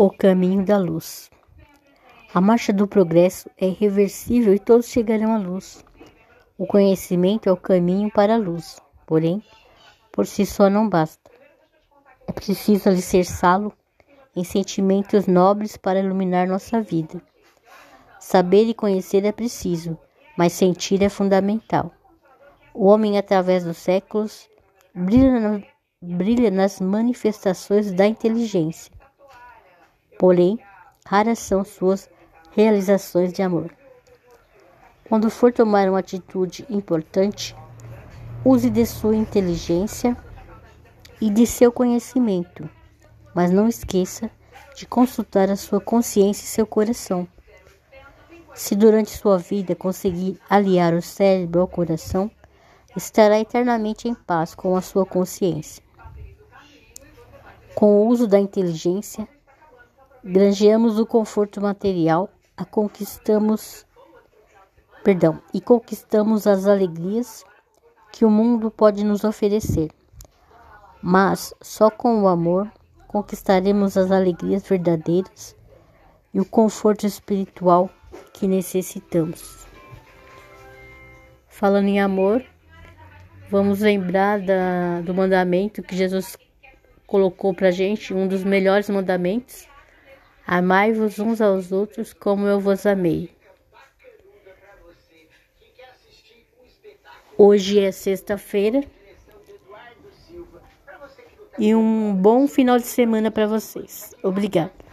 O caminho da luz. A marcha do progresso é irreversível e todos chegarão à luz. O conhecimento é o caminho para a luz, porém, por si só não basta. É preciso alicerçá-lo em sentimentos nobres para iluminar nossa vida. Saber e conhecer é preciso, mas sentir é fundamental. O homem, através dos séculos, brilha, brilha nas manifestações da inteligência porém raras são suas realizações de amor. Quando for tomar uma atitude importante, use de sua inteligência e de seu conhecimento, mas não esqueça de consultar a sua consciência e seu coração. Se durante sua vida conseguir aliar o cérebro ao coração, estará eternamente em paz com a sua consciência. Com o uso da inteligência, granjeamos o conforto material, a conquistamos, perdão, e conquistamos as alegrias que o mundo pode nos oferecer. Mas só com o amor conquistaremos as alegrias verdadeiras e o conforto espiritual que necessitamos. Falando em amor, vamos lembrar da, do mandamento que Jesus colocou para gente, um dos melhores mandamentos, Amai-vos uns aos outros como eu vos amei. Hoje é sexta-feira e um bom final de semana para vocês. Obrigada.